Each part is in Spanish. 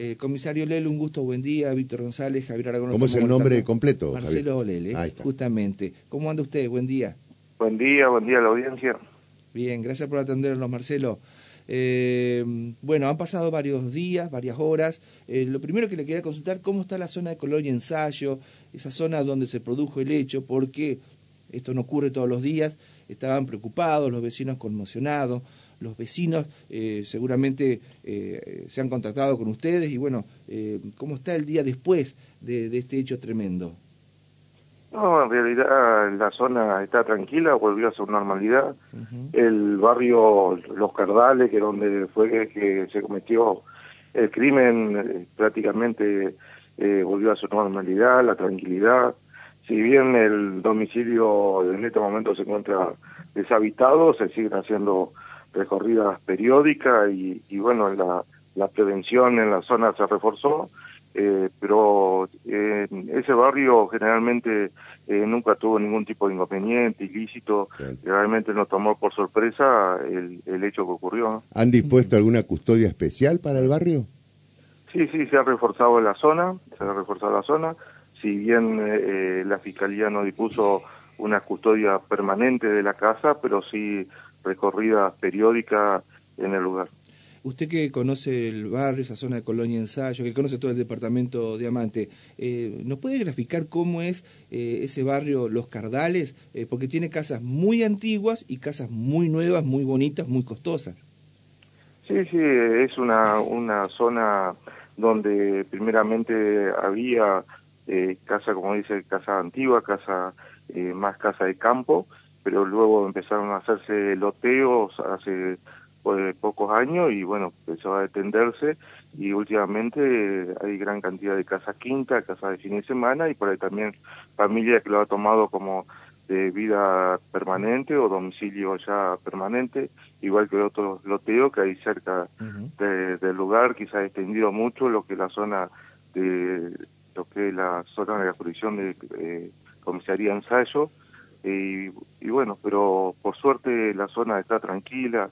Eh, comisario Lele, un gusto, buen día. Víctor González, Javier Aragón. ¿Cómo es el nombre completo? Marcelo Lele, justamente. ¿Cómo anda usted? Buen día. Buen día, buen día a la audiencia. Bien, gracias por atendernos, Marcelo. Eh, bueno, han pasado varios días, varias horas. Eh, lo primero que le quería consultar, ¿cómo está la zona de Colonia Ensayo? Esa zona donde se produjo el hecho, porque esto no ocurre todos los días. Estaban preocupados, los vecinos conmocionados los vecinos eh, seguramente eh, se han contactado con ustedes y bueno, eh, ¿cómo está el día después de, este hecho tremendo? No, en realidad la zona está tranquila, volvió a su normalidad. El barrio Los Cardales, que donde fue que se cometió el crimen, prácticamente volvió a su normalidad, la tranquilidad. Si bien el domicilio en este momento se encuentra deshabitado, se siguen haciendo recorridas periódicas y, bueno, la, la, prevención en la zona se reforzó, eh, pero ese barrio generalmente eh, nunca tuvo ningún tipo de inconveniente, ilícito, realmente nos tomó por sorpresa el, el hecho que ocurrió. ¿Han dispuesto alguna custodia especial para el barrio? Sí, sí, se ha reforzado la zona, se ha reforzado la zona, si bien eh, la Fiscalía no dispuso una custodia permanente de la casa, pero sí recorrida periódica en el lugar. Usted que conoce el barrio, esa zona de Colonia Ensayo, que conoce todo el departamento Diamante, eh, ¿nos puede graficar cómo es eh, ese barrio Los Cardales? Eh, porque tiene casas muy antiguas y casas muy nuevas, muy bonitas, muy costosas. Sí, sí, es una, una zona donde primeramente había casa, como dice, casa antigua, casa más casa de campo, pero luego empezaron a hacerse loteos hace pues, pocos años y bueno, empezó a detenderse. Y últimamente hay gran cantidad de casas quinta, casas de fin de semana y por ahí también familia que lo ha tomado como de vida permanente o domicilio ya permanente, igual que otros loteos que hay cerca del lugar, quizás extendido mucho lo que es la zona de lo que es la zona de la jurisdicción de eh, comisaría ensayo, y, bueno, pero por suerte la zona está tranquila,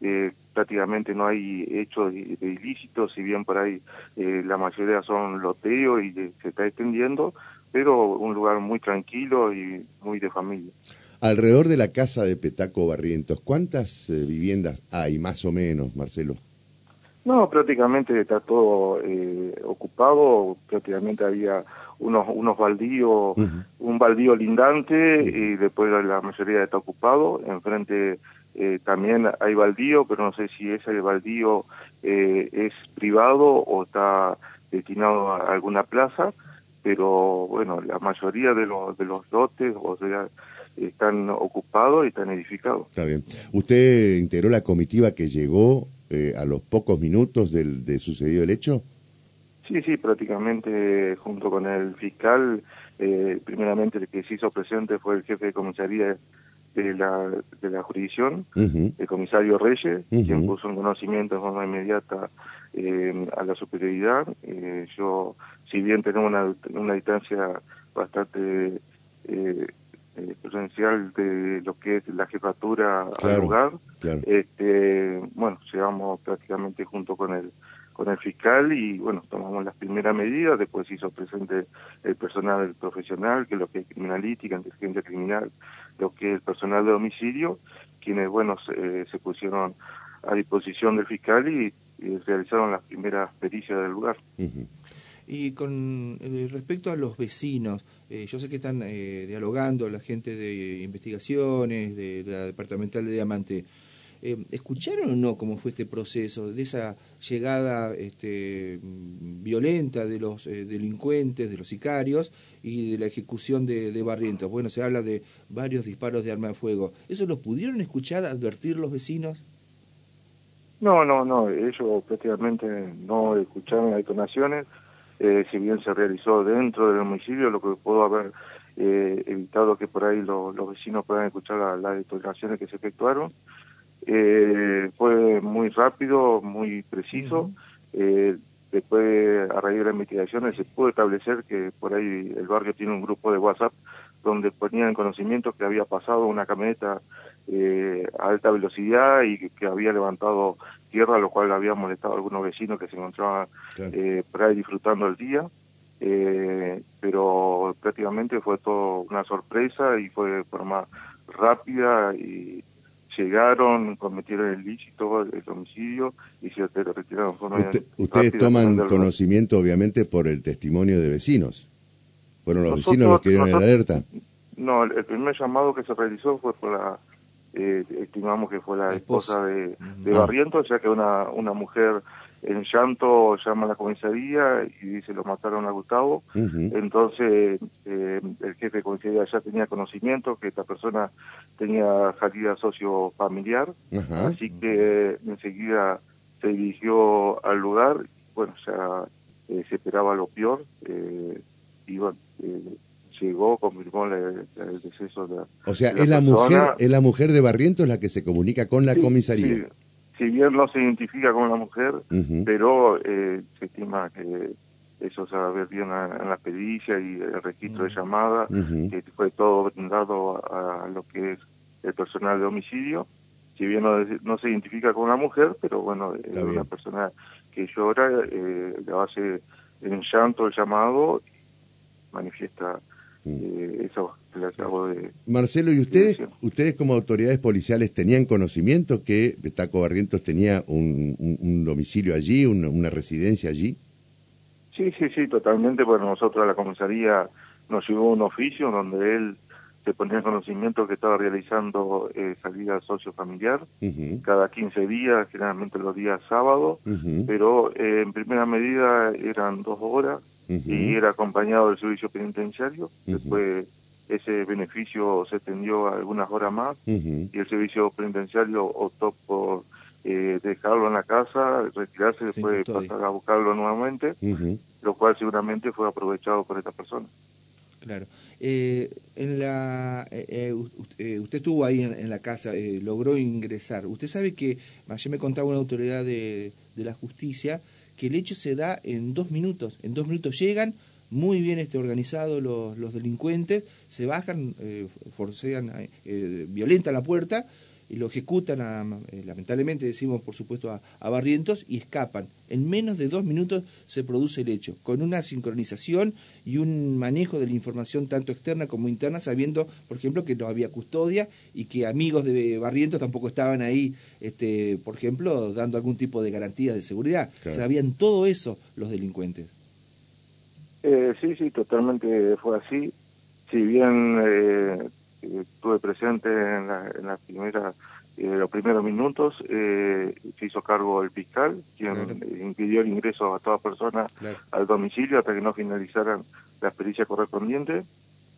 eh, prácticamente no hay hechos de, ilícitos, si bien por ahí eh, la mayoría son loteos y se está extendiendo, pero un lugar muy tranquilo y muy de familia. Alrededor de la casa de Petaco Barrientos, ¿cuántas eh, viviendas hay más o menos, Marcelo? No, prácticamente está todo ocupado, prácticamente había unos, unos baldíos, un baldío lindante y después la mayoría está ocupado. Enfrente eh, también hay baldío, pero no sé si ese baldío eh, es privado o está destinado a alguna plaza, pero bueno, la mayoría de los, de los lotes o sea, están ocupados y están edificados. Está bien. ¿Usted integró la comitiva que llegó eh, a los pocos minutos del, de sucedido el hecho? Sí, sí, prácticamente junto con el fiscal, eh, primeramente el que se hizo presente fue el jefe de comisaría de la, de la jurisdicción, el comisario Reyes, quien puso en conocimiento de forma inmediata eh, a la superioridad. Eh, yo, si bien tenemos una, una distancia bastante eh, presencial de lo que es la jefatura al lugar, este, bueno, llegamos prácticamente junto con el con el fiscal y bueno, tomamos las primeras medidas, después se hizo presente el personal profesional, que es lo que es criminalística, inteligencia criminal, lo que es el personal de homicidio, quienes bueno se, se pusieron a disposición del fiscal y, realizaron las primeras pericias del lugar. Y con eh, respecto a los vecinos, eh, yo sé que están eh, dialogando la gente de investigaciones, de la departamental de Diamante. Eh, ¿Escucharon o no cómo fue este proceso, de esa llegada este, violenta de los delincuentes, de los sicarios y de la ejecución de, de, Barrientos? Bueno, se habla de varios disparos de arma de fuego. ¿Eso lo pudieron escuchar, advertir los vecinos? No, no, no, ellos prácticamente no escucharon las detonaciones, eh, si bien se realizó dentro del homicidio, lo que pudo haber evitado que por ahí los vecinos puedan escuchar las detonaciones que se efectuaron. Eh, fue muy rápido, muy preciso. eh, después, a raíz de las investigaciones, se pudo establecer que por ahí el barrio tiene un grupo de WhatsApp donde ponían conocimiento que había pasado una camioneta eh, a alta velocidad y que, había levantado tierra, lo cual había molestado a algunos vecinos que se encontraban eh, por ahí disfrutando el día. Eh, pero prácticamente fue todo una sorpresa y fue de forma rápida y llegaron, cometieron el ilícito, el homicidio y se retiraron. ustedes toman conocimiento, obviamente, por el testimonio de vecinos. ¿Fueron los vecinos los que dieron la alerta? No, el primer llamado que se realizó fue por la, eh, estimamos que fue la, esposa, de, de Barrientos, ya que una, una mujer en llanto llama a la comisaría y dice lo mataron a Gustavo. Entonces eh, el jefe de comisaría ya tenía conocimiento que esta persona tenía salida socio-familiar, así que enseguida se dirigió al lugar, bueno, ya eh, se esperaba lo peor, eh, llegó, confirmó el deceso de O sea, es la mujer, es la mujer de Barrientos la que se comunica con la comisaría si bien no se identifica como una mujer, pero eh, se estima que eso se va a ver bien en la pericia y el registro de llamada, que fue todo brindado a, lo que es el personal de homicidio. Si bien no, se identifica como una mujer, pero bueno, es una persona que llora, eh, le hace en llanto el llamado, manifiesta eh, eso le acabo de... Marcelo, ¿y ustedes, ustedes como autoridades policiales tenían conocimiento que Taco Barrientos tenía un, domicilio allí, una, residencia allí? Sí, sí, sí, totalmente. Bueno, nosotros a la comisaría nos llegó un oficio donde él se ponía en conocimiento que estaba realizando eh, salida sociofamiliar cada 15 días, generalmente los días sábados, pero eh, en primera medida eran dos horas y era acompañado del servicio penitenciario. Después ese beneficio se extendió algunas horas más y el servicio penitenciario optó por eh, dejarlo en la casa, retirarse, después pasar a buscarlo nuevamente, lo cual seguramente fue aprovechado por esta persona. Claro. Eh, en la, eh, usted estuvo ahí en, la casa, logró ingresar. Usted sabe que ayer me contaba una autoridad de, de la justicia que el hecho se da en dos minutos. En dos minutos llegan, muy bien este, organizados los, los delincuentes, se bajan, eh, forcean, eh, violentan la puerta lo ejecutan, eh, lamentablemente decimos por supuesto a, Barrientos, y escapan. En menos de dos minutos se produce el hecho, con una sincronización y un manejo de la información tanto externa como interna, sabiendo, por ejemplo, que no había custodia y que amigos de Barrientos tampoco estaban ahí, este, por ejemplo, dando algún tipo de garantías de seguridad. Sabían todo eso los delincuentes. Eh, sí, sí, totalmente fue así. Si bien eh, estuve presente en, la, en la primera, eh, los primeros minutos, eh, se hizo cargo el fiscal, quien impidió el ingreso a toda persona al domicilio hasta que no finalizaran la experiencia correspondiente.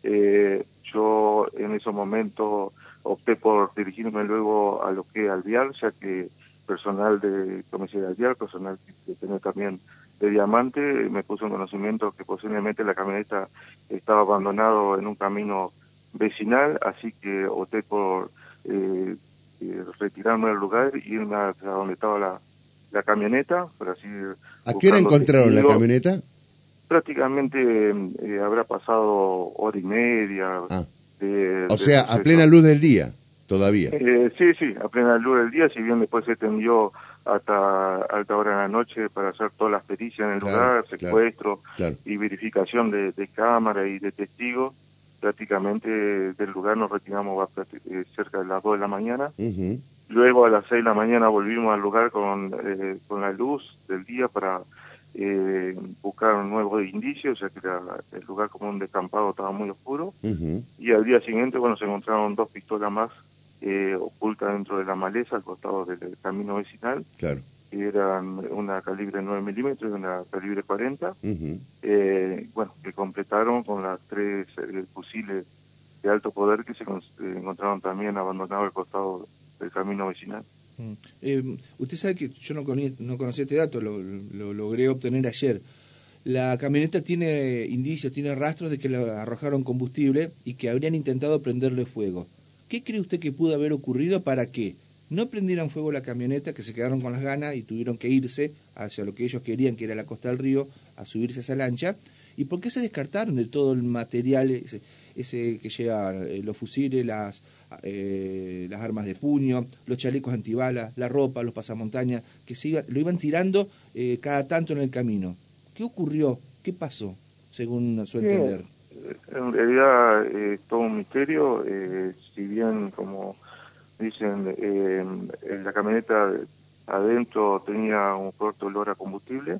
Eh, yo en ese momento opté por dirigirme luego a lo que al vial, ya que personal de comisaría vial, personal que tiene también de Diamante, me puso en conocimiento que posiblemente la camioneta estaba abandonado en un camino vecinal, así que opté por eh, eh, retirarme del lugar y irme a donde estaba la, la camioneta, por así ¿A qué hora encontraron la camioneta? Prácticamente eh, habrá pasado hora y media. Ah. o sea, a plena luz del día, todavía. Eh, sí, sí, a plena luz del día, si bien después se tendió hasta alta hora de la noche para hacer todas las pericias en el lugar, secuestro y verificación de, de cámara y de testigos prácticamente del lugar nos retiramos eh, cerca de las 2 de la mañana. Luego a las 6 de la mañana volvimos al lugar con, eh, con la luz del día para eh, buscar nuevos indicios, ya que el lugar como un descampado estaba muy oscuro. Y al día siguiente, bueno, se encontraron dos pistolas más eh, ocultas dentro de la maleza al costado del camino vecinal. Claro eran una calibre 9 milímetros y una calibre 40, eh, bueno, que completaron con las tres eh, fusiles de alto poder que se eh, encontraron también abandonados al costado del camino vecinal. Mm. usted sabe que yo no, no conocía este dato, lo, logré obtener ayer. La camioneta tiene indicios, tiene rastros de que le arrojaron combustible y que habrían intentado prenderle fuego. ¿Qué cree usted que pudo haber ocurrido para que no prendieron fuego la camioneta, que se quedaron con las ganas y tuvieron que irse hacia lo que ellos querían, que era la costa del río, a subirse a esa lancha. ¿Y por qué se descartaron de todo el material ese, que lleva eh, los fusiles, las eh, las armas de puño, los chalecos antibalas, la ropa, los pasamontañas, que se iba, lo iban tirando eh, cada tanto en el camino. ¿Qué ocurrió? ¿Qué pasó, según su entender? En realidad es todo un misterio, si bien como dicen, en la camioneta adentro tenía un fuerte olor a combustible,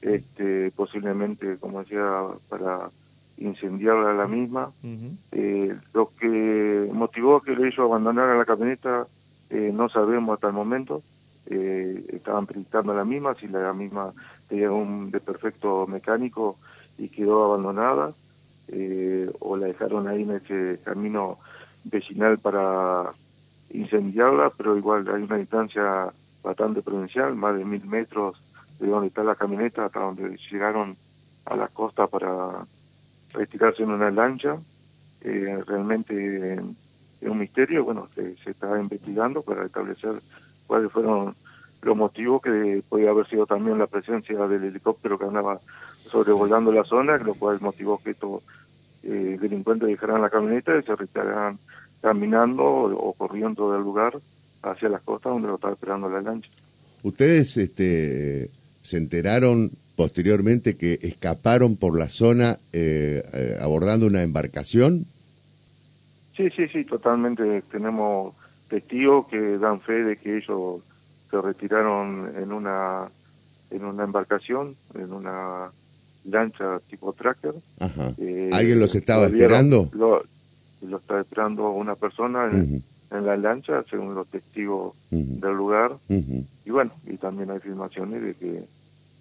este, posiblemente, como decía, para incendiarla la misma. eh, lo que motivó que ellos abandonaran la camioneta eh, no sabemos hasta el momento. Eh, estaban predictando la misma, si la misma tenía un desperfecto mecánico y quedó abandonada, eh, o la dejaron ahí en ese camino vecinal para incendiarla, pero igual hay una distancia bastante prudencial, más de mil metros de donde está la camioneta hasta donde llegaron a la costa para retirarse en una lancha. Eh, realmente es un misterio, bueno, se, se, está investigando para establecer cuáles fueron los motivos que podía haber sido también la presencia del helicóptero que andaba sobrevolando la zona, lo cual motivó que estos eh, delincuentes dejaran la camioneta y se retiraran caminando o, corriendo del lugar hacia las costas donde lo estaba esperando la lancha. ¿Ustedes este, se enteraron posteriormente que escaparon por la zona eh, eh, abordando una embarcación? Sí, sí, sí, totalmente. Tenemos testigos que dan fe de que ellos se retiraron en una en una embarcación, en una lancha tipo tracker. Ajá. Eh, ¿Alguien los estaba esperando? Lo, lo estaba esperando una persona en, uh -huh en la lancha, según los testigos uh -huh. del lugar. Uh -huh. Y bueno, y también hay filmaciones de que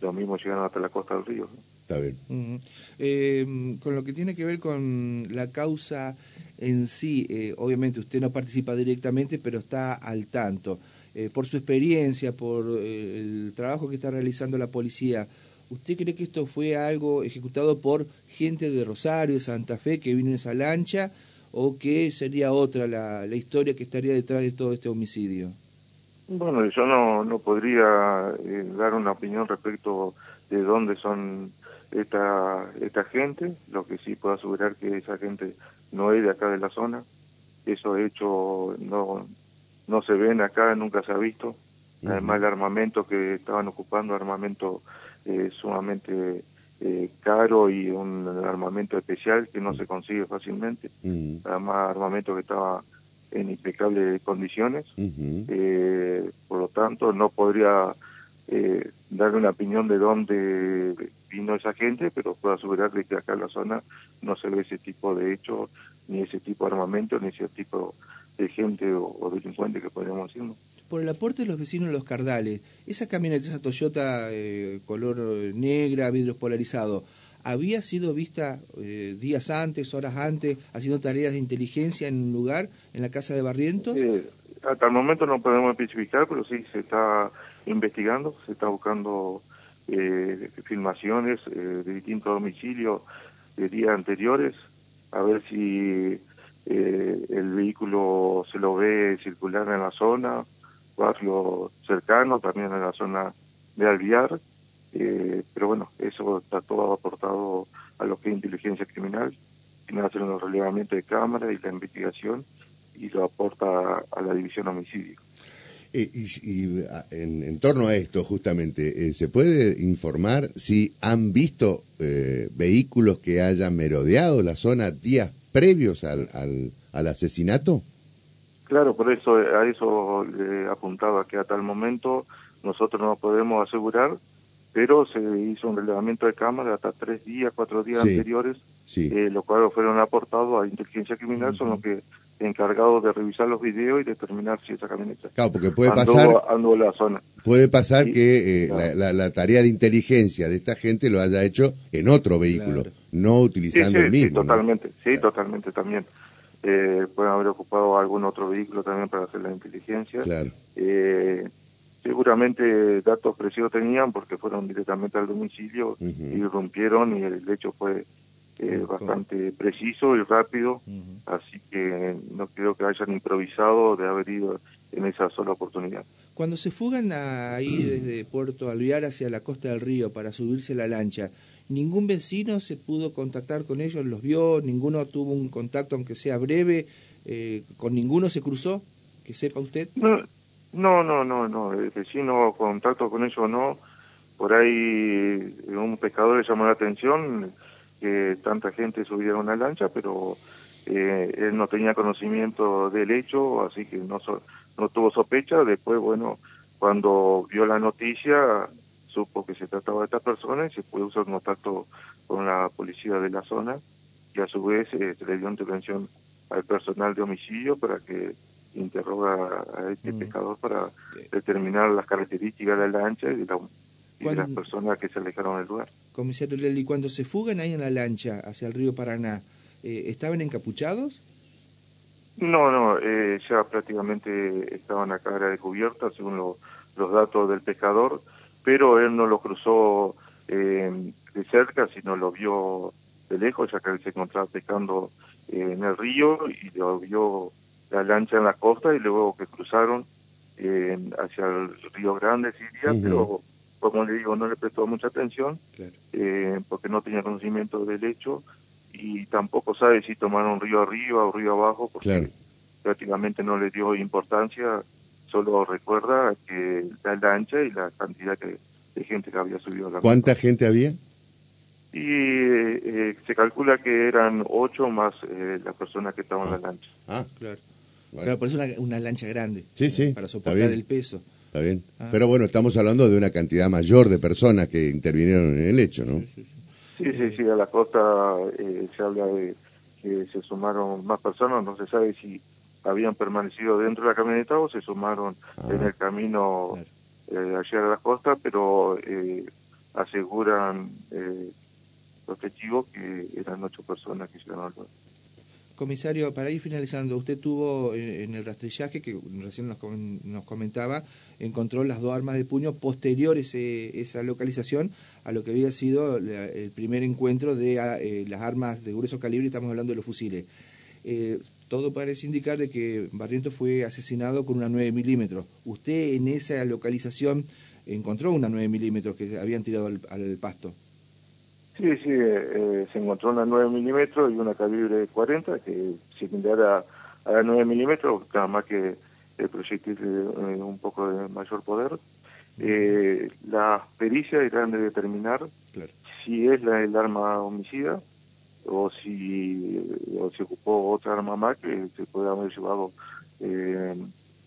los mismos llegaron hasta la costa del río. ¿no? Está bien. Uh -huh. eh, con lo que tiene que ver con la causa en sí, eh, obviamente usted no participa directamente, pero está al tanto. Eh, por su experiencia, por eh, el trabajo que está realizando la policía, ¿usted cree que esto fue algo ejecutado por gente de Rosario, de Santa Fe, que vino en esa lancha? O que sería otra la, la, historia que estaría detrás de todo este homicidio? Bueno, yo no, no podría eh, dar una opinión respecto de dónde son esta, esta gente, lo que sí puedo asegurar que esa gente no es de acá de la zona, esos hechos no, no se ven acá, nunca se ha visto, además el armamento que estaban ocupando, armamento eh, sumamente eh, caro y un armamento especial que no se consigue fácilmente. Uh -huh. Además, armamento que estaba en impecables condiciones. Uh -huh. eh, por lo tanto, no podría eh, darle una opinión de dónde vino esa gente, pero puedo asegurar de que acá en la zona no se ve ese tipo de hechos, ni ese tipo de armamento, ni ese tipo de gente o, o delincuente que podríamos decir. ¿no? Por el aporte de los vecinos de los Cardales, esa camioneta, esa Toyota eh, color negra, vidrios polarizados, ¿había sido vista eh, días antes, horas antes, haciendo tareas de inteligencia en un lugar, en la casa de Barrientos? Eh, hasta el momento no podemos especificar, pero sí se está investigando, se está buscando filmaciones de distintos domicilios de días anteriores, a ver si el vehículo se lo ve circular en la zona, barrio cercano, también en la zona de Alviar, eh, pero bueno, eso está todo aportado a lo que es inteligencia criminal, tiene que hacer un relevamiento de cámara y la investigación y lo aporta a la división homicidio. Eh, y, y en, en, torno a esto, justamente, eh, ¿se puede informar si han visto eh, vehículos que hayan merodeado la zona días previos al, al, al asesinato? Claro, por eso a eso le apuntaba que hasta el momento nosotros no podemos asegurar, pero se hizo un relevamiento de cámara hasta tres días, cuatro días sí, anteriores, sí. Eh, los cuales fueron aportados a inteligencia criminal, uh -huh. son los que encargados de revisar los videos y determinar si esa camioneta claro, porque puede pasar, andó la zona. Puede pasar sí, que eh, claro. la, la, la, tarea de inteligencia de esta gente lo haya hecho en otro vehículo, claro. no utilizando sí, el mismo. Sí, totalmente, ¿no? sí, totalmente también eh, pueden haber ocupado algún otro vehículo también para hacer la inteligencia. Claro. Eh, seguramente datos precisos tenían porque fueron directamente al domicilio uh -huh. y rompieron y el hecho fue eh, bastante preciso y rápido, uh -huh. así que no creo que hayan improvisado de haber ido en esa sola oportunidad. Cuando se fugan ahí desde Puerto Alvear hacia la costa del río para subirse la lancha, ningún vecino se pudo contactar con ellos, los vio, ninguno tuvo un contacto aunque sea breve, Eh, ¿Con ninguno se cruzó? Que sepa usted. No, no, no, no. El vecino, contacto con ellos no. Por ahí un pescador le llamó la atención que tanta gente subiera a una lancha, pero eh, él no tenía conocimiento del hecho, así que no, no tuvo sospecha. Después, bueno, cuando vio la noticia, supo que se trataba de estas personas y se pudo usar contacto con la policía de la zona y a su vez eh, se le dio intervención al personal de homicidio para que interroga a este mm. pescador para determinar las características de la lancha y de, las personas que se alejaron del lugar. Comisario Lely, cuando se fugan ahí en la lancha hacia el río Paraná, eh, ¿estaban encapuchados? No, no, eh, ya prácticamente estaban a cara descubierta según los datos del pescador, pero él no lo cruzó eh, de cerca, sino lo vio de lejos, ya que él se encontraba pescando eh, en el río y lo vio la lancha en la costa y luego que cruzaron hacia el río Grande, Siria, pero como le digo, no le prestó mucha atención porque no tenía conocimiento del hecho y tampoco sabe si tomaron río arriba o río abajo, porque prácticamente no le dio importancia, solo recuerda que la lancha y la cantidad de gente que había subido a la ¿Cuánta gente había? Y eh, se calcula que eran ocho más eh, las personas que estaban en la ah. lancha. Ah, claro. Claro, por eso una, una lancha grande. Sí, sí. Para soportar el peso. Está bien. Ah. Pero bueno, estamos hablando de una cantidad mayor de personas que intervinieron en el hecho, ¿no? sí. Sí, sí, sí, a la costa eh, se habla de que se sumaron más personas, no se sabe si habían permanecido dentro de la camioneta o se sumaron en ah. el camino eh, a la costa, pero eh, aseguran eh, los testigos que eran ocho personas que llegaron al. Comisario, para ir finalizando, usted tuvo eh, en el rastrillaje, que recién nos, nos comentaba, encontró las dos armas de puño posteriores a esa localización a lo que había sido el primer encuentro de ah, eh, las armas de grueso calibre, estamos hablando de los fusiles. Eh, todo parece indicar de que Barrientos fue asesinado con una 9 milímetros. ¿Usted en esa localización encontró una 9 milímetros que habían tirado al pasto? Sí, sí, eh, se encontró una 9 milímetros y una calibre 40 que similar a, a la 9 milímetros, nada más que el proyectil eh, un poco de mayor poder. Eh, las pericias irán de determinar si es la, el arma homicida o si o se ocupó otra arma más que se puede haber llevado eh,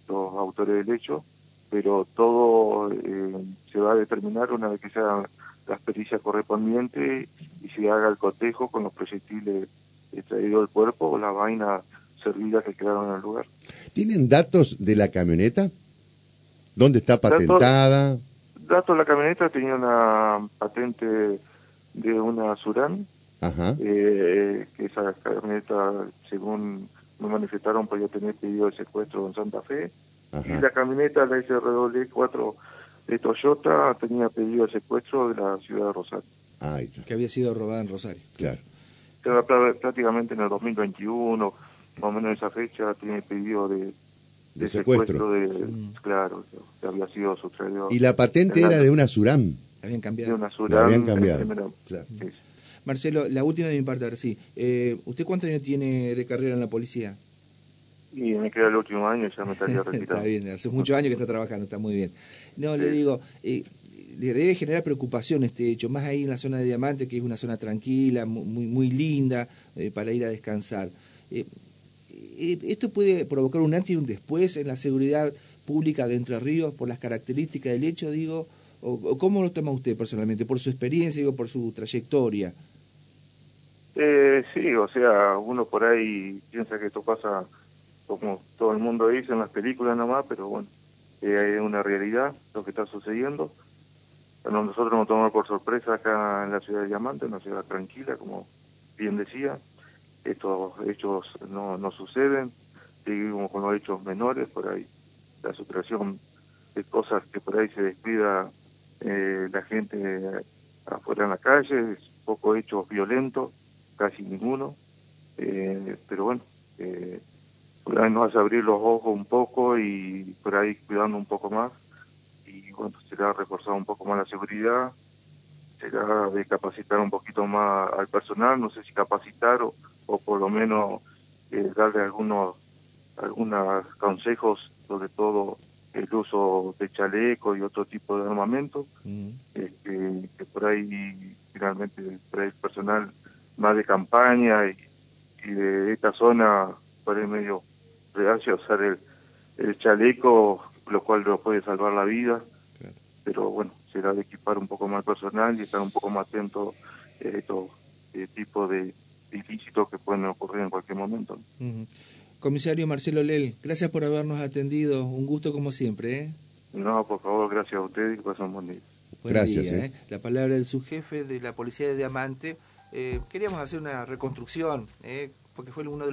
los autores del hecho, pero todo se va a determinar una vez que se haga las pericias correspondientes y se haga el cotejo con los proyectiles extraídos del cuerpo o la vaina servida que quedaron en el lugar. ¿Tienen datos de la camioneta? ¿Dónde está patentada? Datos, de la camioneta tenía una patente de una Surán, eh, que esa camioneta, según me manifestaron, podía tener pedido de secuestro en Santa Fe. Y la camioneta, la SRW 4 de Toyota tenía pedido de secuestro de la ciudad de Rosario. Ah, que había sido robada en Rosario. Claro. prácticamente en el 2021, más o menos esa fecha, tiene pedido de, de, secuestro. de, mm. Claro, que había sido sustraído. ¿Y la patente era de una Suram? Habían cambiado. De una Suram. habían cambiado. Claro. Marcelo, la última de mi parte, a ver, sí. Eh, ¿Usted cuántos años tiene de carrera en la policía? Y me queda el último año y ya me estaría retirando. está bien, hace muchos años que está trabajando, está muy bien. No, le digo, eh, le debe generar preocupación este hecho, más ahí en la zona de Diamante, que es una zona tranquila, muy, muy linda, eh, para ir a descansar. Eh, ¿Esto puede provocar un antes y un después en la seguridad pública de Entre Ríos por las características del hecho, digo? O, cómo lo toma usted personalmente? ¿Por su experiencia, digo, por su trayectoria? Sí, o sea, uno por ahí piensa que esto pasa como todo el mundo dice en las películas nomás, pero bueno, eh, es una realidad lo que está sucediendo. Nosotros nos tomamos por sorpresa acá en la ciudad de Diamante, una ciudad tranquila, como bien decía. Estos hechos no, no suceden, seguimos con los hechos menores, por ahí la supresión de cosas que por ahí se descuida eh, la gente afuera en la calle, poco hechos violentos, casi ninguno. Eh, pero bueno, eh, por ahí nos hace abrir los ojos un poco y por ahí cuidando un poco más. Y bueno, será reforzar un poco más la seguridad, será de capacitar un poquito más al personal, no sé si capacitar o, o por lo menos eh, darle algunos algunos consejos, sobre todo el uso de chaleco y otro tipo de armamento, mm. este, que por ahí finalmente el personal más de campaña y, de esta zona por ahí medio reacio usar el, el chaleco, lo cual nos puede salvar la vida, pero bueno, será de equipar un poco más personal y estar un poco más atento a estos eh, tipos de ilícitos que pueden ocurrir en cualquier momento. Comisario Marcelo Lel, gracias por habernos atendido. Un gusto como siempre. ¿eh? No, por favor, gracias a ustedes y que pasen un buen día. gracias. ¿eh? La palabra del subjefe de la Policía de Diamante. Queríamos hacer una reconstrucción, porque fue uno de los